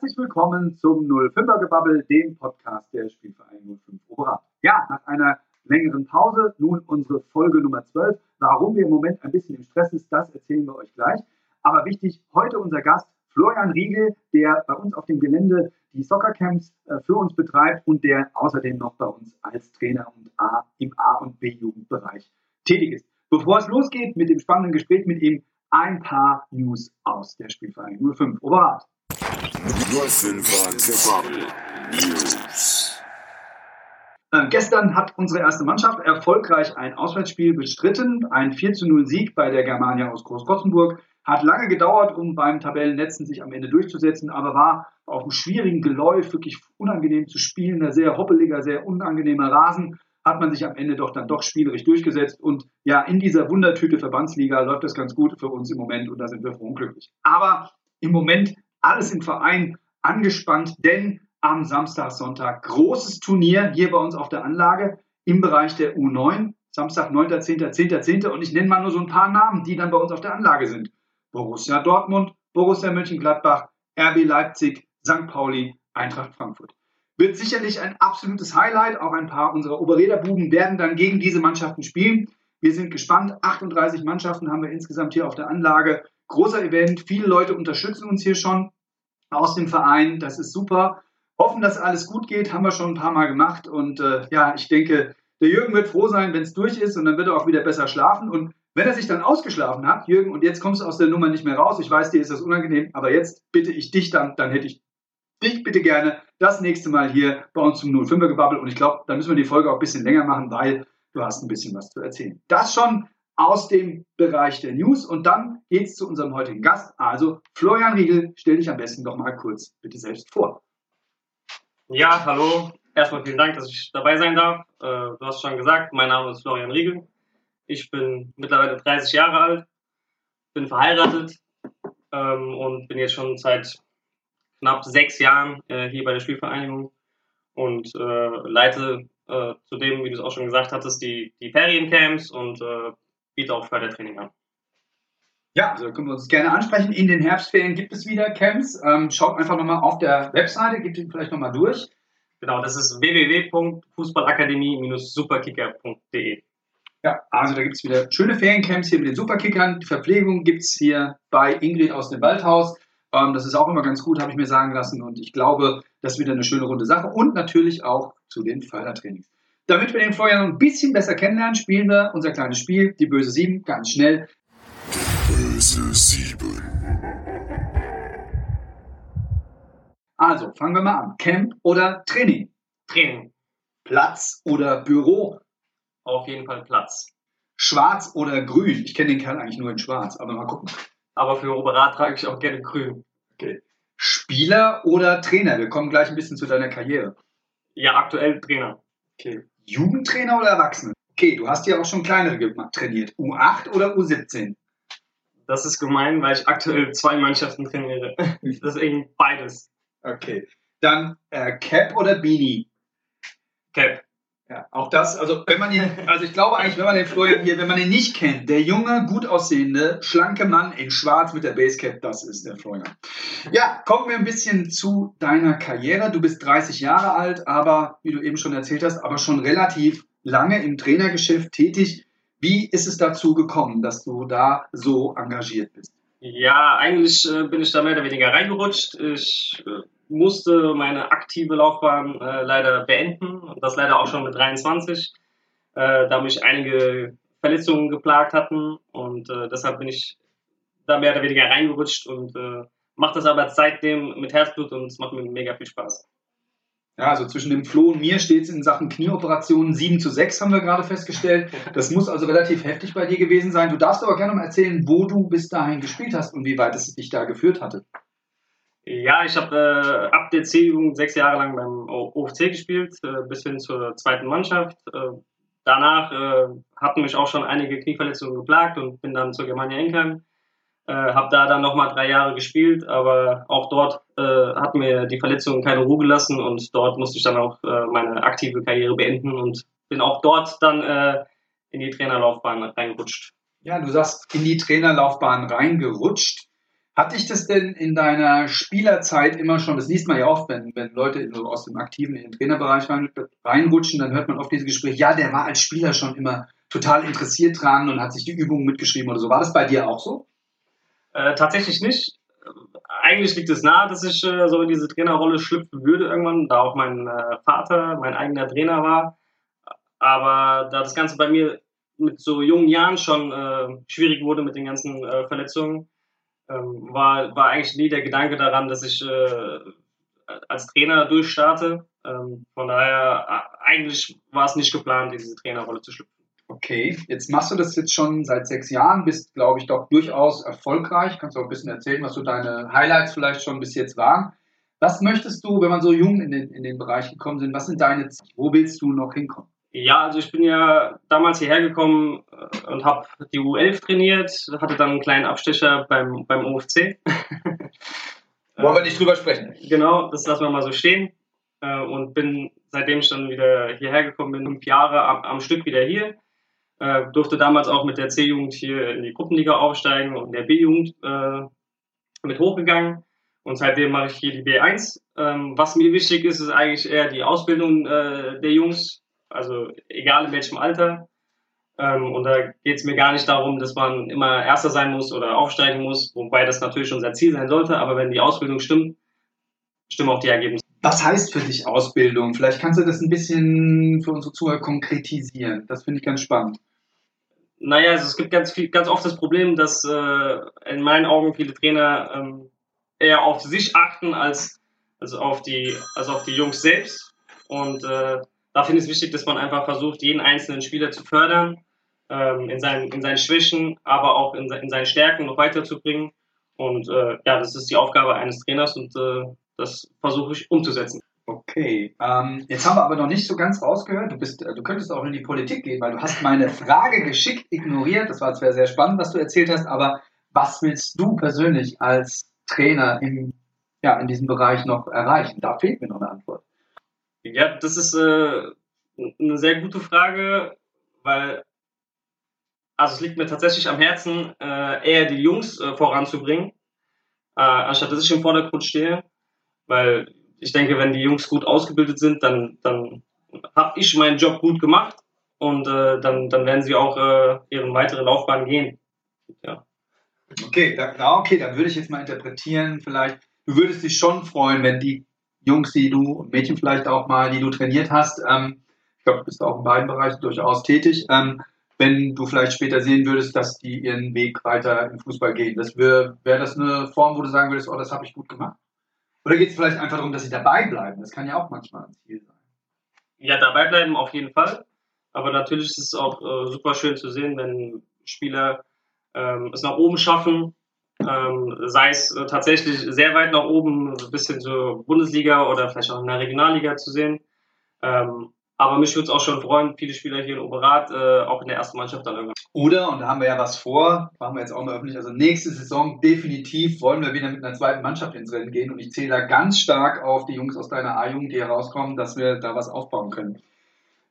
Herzlich willkommen zum 05er Gebabbel, dem Podcast der Spielvereinigung 05 Oberat. Ja, nach einer längeren Pause nun unsere Folge Nummer 12. Warum wir im Moment ein bisschen im Stress ist, das erzählen wir euch gleich. Aber wichtig, heute unser Gast Florian Riegel, der bei uns auf dem Gelände die Soccercamps äh, für uns betreibt und der außerdem noch bei uns als Trainer und A, im A- und B-Jugendbereich tätig ist. Bevor es losgeht mit dem spannenden Gespräch mit ihm, ein paar News aus der Spielvereinigung 05 Oberrat. 05er Gebabbel News. Äh, gestern hat unsere erste Mannschaft erfolgreich ein Auswärtsspiel bestritten. Ein 4 zu 0 Sieg bei der Germania aus Großkotzenburg. Hat lange gedauert, um beim Tabellenletzten sich am Ende durchzusetzen, aber war auf einem schwierigen Geläuf wirklich unangenehm zu spielen. Ein sehr hoppeliger, sehr unangenehmer Rasen. Hat man sich am Ende doch dann doch spielerisch durchgesetzt. Und ja, in dieser Wundertüte Verbandsliga läuft das ganz gut für uns im Moment und da sind wir froh und glücklich. Aber im Moment alles im Verein angespannt, denn am Samstag, Sonntag großes Turnier hier bei uns auf der Anlage im Bereich der U9. Samstag, 9.10., 10.10. Und ich nenne mal nur so ein paar Namen, die dann bei uns auf der Anlage sind. Borussia Dortmund, Borussia Mönchengladbach, RB Leipzig, St. Pauli, Eintracht Frankfurt. Wird sicherlich ein absolutes Highlight. Auch ein paar unserer Oberräderbuben werden dann gegen diese Mannschaften spielen. Wir sind gespannt. 38 Mannschaften haben wir insgesamt hier auf der Anlage. Großer Event. Viele Leute unterstützen uns hier schon aus dem Verein. Das ist super. Hoffen, dass alles gut geht. Haben wir schon ein paar Mal gemacht. Und äh, ja, ich denke, der Jürgen wird froh sein, wenn es durch ist. Und dann wird er auch wieder besser schlafen. Und wenn er sich dann ausgeschlafen hat, Jürgen, und jetzt kommst du aus der Nummer nicht mehr raus, ich weiß, dir ist das unangenehm, aber jetzt bitte ich dich dann, dann hätte ich dich bitte gerne das nächste Mal hier bei uns zum 05er Gebabbel. Und ich glaube, da müssen wir die Folge auch ein bisschen länger machen, weil du hast ein bisschen was zu erzählen. Das schon aus dem Bereich der News. Und dann geht es zu unserem heutigen Gast. Also Florian Riegel, stell dich am besten doch mal kurz bitte selbst vor. Ja, hallo. Erstmal vielen Dank, dass ich dabei sein darf. Äh, du hast schon gesagt, mein Name ist Florian Riegel. Ich bin mittlerweile 30 Jahre alt, bin verheiratet ähm, und bin jetzt schon seit knapp sechs Jahren äh, hier bei der Spielvereinigung und äh, leite zudem, wie du es auch schon gesagt hattest, die, die Feriencamps und äh, biete auch Fördertraining an. Ja, also können wir uns gerne ansprechen. In den Herbstferien gibt es wieder Camps. Ähm, schaut einfach nochmal auf der Webseite, gebt ihn vielleicht nochmal durch. Genau, das ist www.fußballakademie-superkicker.de. Ja, also da gibt es wieder schöne Feriencamps hier mit den Superkickern. Die Verpflegung gibt es hier bei Ingrid aus dem Waldhaus. Ähm, das ist auch immer ganz gut, habe ich mir sagen lassen. Und ich glaube, das ist wieder eine schöne runde Sache. Und natürlich auch zu den Fördertrainings. Damit wir den Florian noch ein bisschen besser kennenlernen, spielen wir unser kleines Spiel, die böse 7, ganz schnell. Böse 7. Also, fangen wir mal an. Camp oder Training? Training. Platz oder Büro? Auf jeden Fall Platz. Schwarz oder grün? Ich kenne den Kerl eigentlich nur in schwarz, aber mal gucken. Aber für Oberat trage ich auch gerne grün. Okay. Spieler oder Trainer? Wir kommen gleich ein bisschen zu deiner Karriere. Ja, aktuell Trainer. Okay. Jugendtrainer oder Erwachsene? Okay, du hast ja auch schon kleinere trainiert. U8 oder U17? Das ist gemein, weil ich aktuell zwei Mannschaften trainiere. Deswegen beides. Okay. Dann äh, Cap oder Beanie? Cap. Ja, auch das, also wenn man ihn, also ich glaube eigentlich, wenn man den Florian hier, wenn man ihn nicht kennt, der junge, gut aussehende, schlanke Mann in Schwarz mit der Basecap, das ist der Florian. Ja, kommen wir ein bisschen zu deiner Karriere. Du bist 30 Jahre alt, aber wie du eben schon erzählt hast, aber schon relativ lange im Trainergeschäft tätig. Wie ist es dazu gekommen, dass du da so engagiert bist? Ja, eigentlich äh, bin ich da mehr oder weniger reingerutscht. Ich äh, musste meine aktive Laufbahn äh, leider beenden und das leider auch schon mit 23, äh, da mich einige Verletzungen geplagt hatten und äh, deshalb bin ich da mehr oder weniger reingerutscht und äh, mache das aber seitdem mit Herzblut und es macht mir mega viel Spaß. Ja, also zwischen dem Flo und mir steht es in Sachen Knieoperationen 7 zu 6, haben wir gerade festgestellt. Das muss also relativ heftig bei dir gewesen sein. Du darfst aber gerne mal erzählen, wo du bis dahin gespielt hast und wie weit es dich da geführt hatte. Ja, ich habe äh, ab der C-Jugend sechs Jahre lang beim OFC gespielt, äh, bis hin zur zweiten Mannschaft. Äh, danach äh, hatten mich auch schon einige Knieverletzungen geplagt und bin dann zur Germania Enkheim. Äh, habe da dann nochmal drei Jahre gespielt, aber auch dort äh, hat mir die Verletzung keine Ruhe gelassen und dort musste ich dann auch meine aktive Karriere beenden und bin auch dort dann in die Trainerlaufbahn reingerutscht. Ja, du sagst in die Trainerlaufbahn reingerutscht. Hat dich das denn in deiner Spielerzeit immer schon, das liest man ja oft, wenn, wenn Leute so aus dem aktiven in den Trainerbereich rein, reinrutschen, dann hört man oft diese Gespräche, ja, der war als Spieler schon immer total interessiert dran und hat sich die Übungen mitgeschrieben oder so. War das bei dir auch so? Äh, tatsächlich nicht. Eigentlich liegt es nahe, dass ich äh, so in diese Trainerrolle schlüpfen würde irgendwann, da auch mein äh, Vater mein eigener Trainer war. Aber da das Ganze bei mir mit so jungen Jahren schon äh, schwierig wurde mit den ganzen äh, Verletzungen, ähm, war, war eigentlich nie der Gedanke daran, dass ich äh, als Trainer durchstarte. Ähm, von daher, äh, eigentlich war es nicht geplant, diese Trainerrolle zu schlüpfen. Okay, jetzt machst du das jetzt schon seit sechs Jahren, bist, glaube ich, doch durchaus erfolgreich. Kannst du auch ein bisschen erzählen, was so deine Highlights vielleicht schon bis jetzt waren. Was möchtest du, wenn man so jung in den, in den Bereich gekommen sind, was sind deine Ziele? Wo willst du noch hinkommen? Ja, also ich bin ja damals hierher gekommen äh, und habe die U11 trainiert, hatte dann einen kleinen Abstecher beim, beim OFC. Wollen wir nicht drüber sprechen? Genau, das lassen wir mal so stehen. Äh, und bin, seitdem ich dann wieder hierher gekommen bin, fünf Jahre am, am Stück wieder hier. Äh, durfte damals auch mit der C-Jugend hier in die Gruppenliga aufsteigen und in der B-Jugend mit hochgegangen. Und seitdem mache ich hier die B1. Ähm, was mir wichtig ist, ist eigentlich eher die Ausbildung der Jungs also egal in welchem Alter. Ähm, und da geht es mir gar nicht darum, dass man immer Erster sein muss oder aufsteigen muss, wobei das natürlich unser Ziel sein sollte. Aber wenn die Ausbildung stimmt, stimmen auch die Ergebnisse. Was heißt für dich Ausbildung? Vielleicht kannst du das ein bisschen für unsere Zuhörer konkretisieren. Das finde ich ganz spannend. Naja, also es gibt ganz, viel, ganz oft das Problem, dass äh, in meinen Augen viele Trainer ähm, eher auf sich achten als, als, auf die, als auf die Jungs selbst. Und äh, finde ich es wichtig, dass man einfach versucht, jeden einzelnen Spieler zu fördern, ähm, in, seinen, in seinen Schwächen, aber auch in, in seinen Stärken noch weiterzubringen. Und äh, ja, das ist die Aufgabe eines Trainers und äh, das versuche ich umzusetzen. Okay, ähm, jetzt haben wir aber noch nicht so ganz rausgehört. Du, bist, äh, du könntest auch in die Politik gehen, weil du hast meine Frage geschickt ignoriert. Das war zwar sehr spannend, was du erzählt hast, aber was willst du persönlich als Trainer im, ja, in diesem Bereich noch erreichen? Da fehlt mir noch eine Antwort. Ja, das ist äh, eine sehr gute Frage, weil also es liegt mir tatsächlich am Herzen, äh, eher die Jungs äh, voranzubringen, äh, anstatt dass ich im Vordergrund stehe, weil ich denke, wenn die Jungs gut ausgebildet sind, dann, dann habe ich meinen Job gut gemacht und äh, dann, dann werden sie auch äh, ihren weiteren Laufbahn gehen. Ja. Okay, da, okay, dann würde ich jetzt mal interpretieren, vielleicht, du würdest dich schon freuen, wenn die Jungs, die du Mädchen vielleicht auch mal, die du trainiert hast, ähm, ich glaube, du bist auch in beiden Bereichen durchaus tätig, ähm, wenn du vielleicht später sehen würdest, dass die ihren Weg weiter im Fußball gehen. Wäre wär das eine Form, wo du sagen würdest, oh, das habe ich gut gemacht? Oder geht es vielleicht einfach darum, dass sie dabei bleiben? Das kann ja auch manchmal ein Ziel sein. Ja, dabei bleiben auf jeden Fall. Aber natürlich ist es auch äh, super schön zu sehen, wenn Spieler ähm, es nach oben schaffen, ähm, sei es äh, tatsächlich sehr weit nach oben, bis hin zur Bundesliga oder vielleicht auch in der Regionalliga zu sehen. Ähm, aber mich würde es auch schon freuen, viele Spieler hier in Oberat äh, auch in der ersten Mannschaft dann irgendwann. Oder, und da haben wir ja was vor, machen wir jetzt auch mal öffentlich, also nächste Saison definitiv wollen wir wieder mit einer zweiten Mannschaft ins Rennen gehen und ich zähle da ganz stark auf die Jungs aus deiner A-Jugend, die herauskommen, dass wir da was aufbauen können.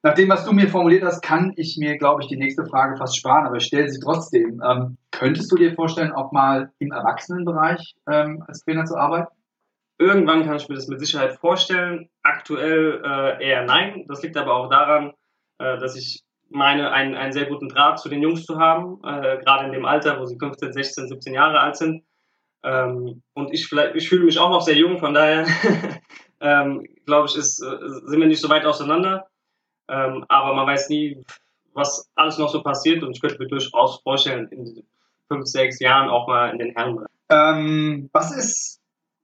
Nach dem, was du mir formuliert hast, kann ich mir, glaube ich, die nächste Frage fast sparen, aber ich stelle sie trotzdem. Ähm, könntest du dir vorstellen, auch mal im Erwachsenenbereich ähm, als Trainer zu arbeiten? Irgendwann kann ich mir das mit Sicherheit vorstellen. Aktuell äh, eher nein. Das liegt aber auch daran, äh, dass ich meine, einen, einen sehr guten Draht zu den Jungs zu haben, äh, gerade in dem Alter, wo sie 15, 16, 17 Jahre alt sind. Ähm, und ich, ich fühle mich auch noch sehr jung, von daher ähm, glaube ich, ist, äh, sind wir nicht so weit auseinander. Ähm, aber man weiß nie, was alles noch so passiert und ich könnte mir durchaus vorstellen, in fünf, sechs Jahren auch mal in den Herren. Ähm, was ist,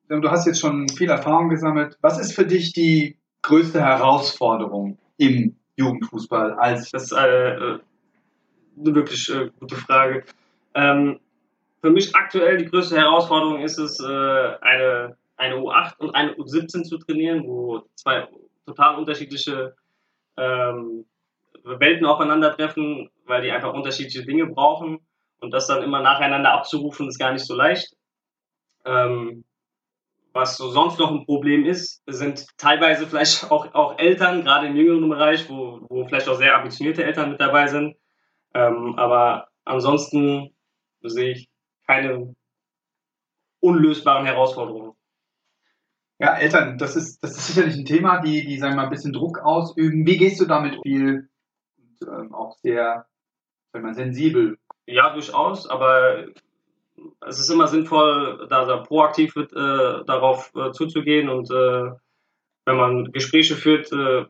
du hast jetzt schon viel Erfahrung gesammelt, was ist für dich die größte Herausforderung im Jugendfußball als das ist äh, eine wirklich äh, gute Frage. Ähm, für mich aktuell die größte Herausforderung ist es, äh, eine, eine U8 und eine U17 zu trainieren, wo zwei total unterschiedliche ähm, Welten aufeinandertreffen, weil die einfach unterschiedliche Dinge brauchen. Und das dann immer nacheinander abzurufen, ist gar nicht so leicht. Ähm, was so sonst noch ein Problem ist, sind teilweise vielleicht auch, auch Eltern, gerade im jüngeren Bereich, wo, wo vielleicht auch sehr ambitionierte Eltern mit dabei sind. Ähm, aber ansonsten sehe ich keine unlösbaren Herausforderungen. Ja, Eltern, das ist, das ist sicherlich ein Thema, die, die, sagen wir mal, ein bisschen Druck ausüben. Wie gehst du damit viel und ähm, auch sehr, wenn man sensibel? Ja, durchaus, aber es ist immer sinnvoll, da, da proaktiv mit, äh, darauf äh, zuzugehen und äh, wenn man Gespräche führt, äh,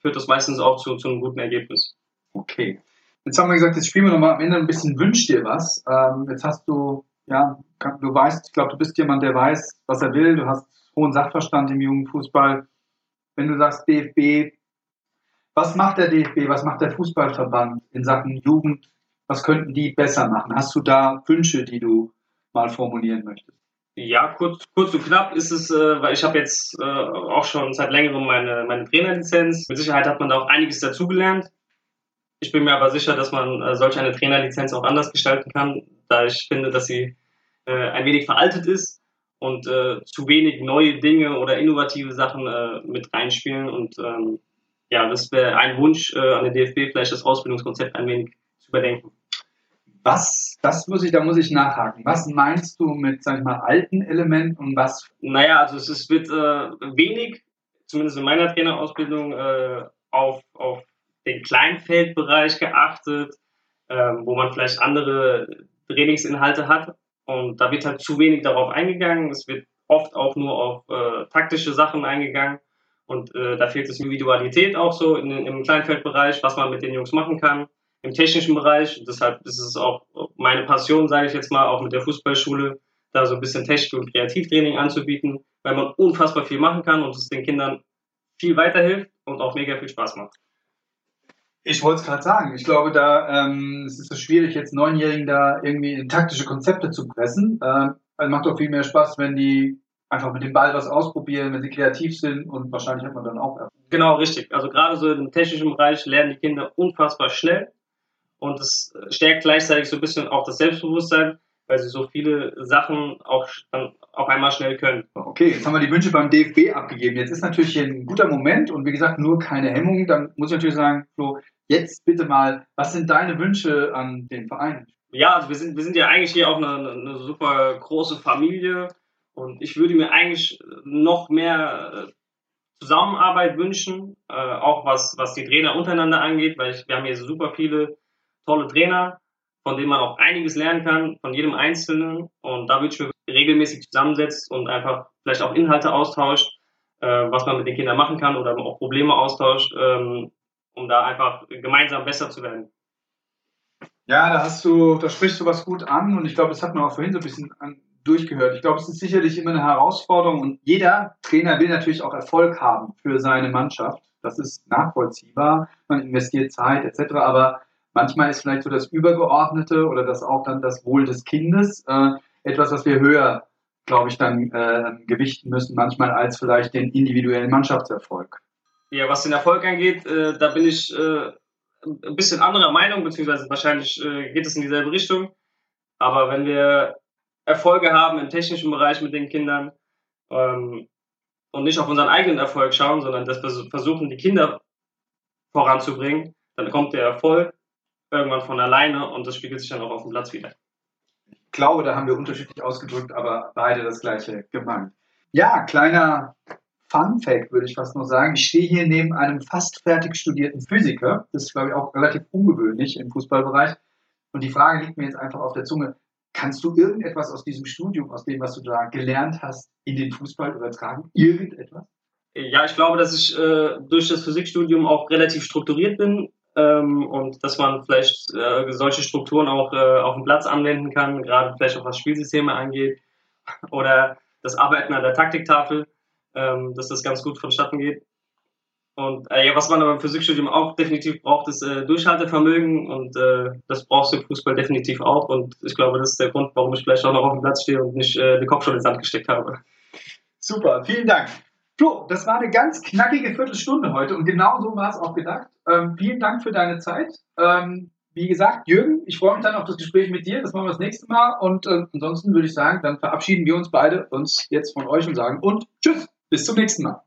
führt das meistens auch zu, zu einem guten Ergebnis. Okay. Jetzt haben wir gesagt, jetzt spielen wir nochmal am Ende ein bisschen Wünsch dir was. Ähm, jetzt hast du, ja, du weißt, ich glaube, du bist jemand, der weiß, was er will. Du hast hohen Sachverstand im Jugendfußball. Wenn du sagst DFB, was macht der DFB, was macht der Fußballverband in Sachen Jugend? Was könnten die besser machen? Hast du da Wünsche, die du mal formulieren möchtest? Ja, kurz, kurz und knapp ist es, äh, weil ich habe jetzt äh, auch schon seit längerem meine, meine Trainerlizenz. Mit Sicherheit hat man da auch einiges dazugelernt. Ich bin mir aber sicher, dass man äh, solch eine Trainerlizenz auch anders gestalten kann, da ich finde, dass sie äh, ein wenig veraltet ist und äh, zu wenig neue Dinge oder innovative Sachen äh, mit reinspielen. Und ähm, ja, das wäre ein Wunsch an den DFB, vielleicht das Ausbildungskonzept ein wenig überdenken. Was, das muss ich, da muss ich nachhaken. Was meinst du mit, sag ich mal, alten Elementen und was? Naja, also es, wird äh, wenig, zumindest in meiner Trainerausbildung, äh, auf, auf den Kleinfeldbereich geachtet, äh, wo man vielleicht andere Trainingsinhalte hat. Und da wird halt zu wenig darauf eingegangen. Es wird oft auch nur auf äh, taktische Sachen eingegangen. Und äh, da fehlt es Individualität auch so in, im Kleinfeldbereich, was man mit den Jungs machen kann. Im technischen Bereich, deshalb ist es auch meine Passion, sage ich jetzt mal, auch mit der Fußballschule, da so ein bisschen Technik- und Kreativtraining anzubieten, weil man unfassbar viel machen kann und es den Kindern viel weiterhilft und auch mega viel Spaß macht. Ich wollte es gerade sagen. Ich glaube, da ähm, es ist so schwierig, jetzt Neunjährigen da irgendwie in taktische Konzepte zu pressen. Äh, es macht doch viel mehr Spaß, wenn die einfach mit dem Ball was ausprobieren, wenn sie kreativ sind und wahrscheinlich hat man dann auch. Genau, richtig. Also gerade so im technischen Bereich lernen die Kinder unfassbar schnell und es stärkt gleichzeitig so ein bisschen auch das Selbstbewusstsein, weil sie so viele Sachen auch dann auf einmal schnell können. Okay, jetzt haben wir die Wünsche beim DFB abgegeben. Jetzt ist natürlich hier ein guter Moment und wie gesagt, nur keine Hemmung. Dann muss ich natürlich sagen, Flo, Jetzt bitte mal, was sind deine Wünsche an den Verein? Ja, also wir sind, wir sind ja eigentlich hier auch eine, eine super große Familie und ich würde mir eigentlich noch mehr äh, Zusammenarbeit wünschen, äh, auch was, was die Trainer untereinander angeht, weil ich, wir haben hier super viele tolle Trainer, von denen man auch einiges lernen kann, von jedem Einzelnen. Und da würde ich mir regelmäßig zusammensetzt und einfach vielleicht auch Inhalte austauscht, äh, was man mit den Kindern machen kann oder auch Probleme austauscht. Ähm, um da einfach gemeinsam besser zu werden. Ja, da hast du, da sprichst du was gut an und ich glaube, das hat man auch vorhin so ein bisschen an, durchgehört. Ich glaube, es ist sicherlich immer eine Herausforderung und jeder Trainer will natürlich auch Erfolg haben für seine Mannschaft. Das ist nachvollziehbar. Man investiert Zeit etc. Aber manchmal ist vielleicht so das Übergeordnete oder das auch dann das Wohl des Kindes äh, etwas, was wir höher, glaube ich, dann äh, gewichten müssen, manchmal als vielleicht den individuellen Mannschaftserfolg. Ja, was den Erfolg angeht, äh, da bin ich äh, ein bisschen anderer Meinung, beziehungsweise wahrscheinlich äh, geht es in dieselbe Richtung. Aber wenn wir Erfolge haben im technischen Bereich mit den Kindern ähm, und nicht auf unseren eigenen Erfolg schauen, sondern dass wir versuchen, die Kinder voranzubringen, dann kommt der Erfolg irgendwann von alleine und das spiegelt sich dann auch auf dem Platz wieder. Ich glaube, da haben wir unterschiedlich ausgedrückt, aber beide das gleiche gemeint. Ja, kleiner Fun Fact, würde ich fast nur sagen. Ich stehe hier neben einem fast fertig studierten Physiker. Das ist, glaube ich, auch relativ ungewöhnlich im Fußballbereich. Und die Frage liegt mir jetzt einfach auf der Zunge. Kannst du irgendetwas aus diesem Studium, aus dem, was du da gelernt hast, in den Fußball übertragen? Irgendetwas? Ja, ich glaube, dass ich äh, durch das Physikstudium auch relativ strukturiert bin ähm, und dass man vielleicht äh, solche Strukturen auch äh, auf dem Platz anwenden kann, gerade vielleicht auch was Spielsysteme angeht oder das Arbeiten an der Taktiktafel ähm, dass das ganz gut vonstatten geht. Und äh, ja, was man aber im Physikstudium auch definitiv braucht, ist äh, Durchhaltevermögen und äh, das brauchst du im Fußball definitiv auch. Und ich glaube, das ist der Grund, warum ich vielleicht auch noch auf dem Platz stehe und nicht äh, den Kopf schon ins Sand gesteckt habe. Super, vielen Dank. Flo, das war eine ganz knackige Viertelstunde heute und genau so war es auch gedacht. Ähm, vielen Dank für deine Zeit. Ähm, wie gesagt, Jürgen, ich freue mich dann auf das Gespräch mit dir. Das machen wir das nächste Mal. Und äh, ansonsten würde ich sagen, dann verabschieden wir uns beide uns jetzt von euch und sagen und tschüss. Bis zum nächsten Mal.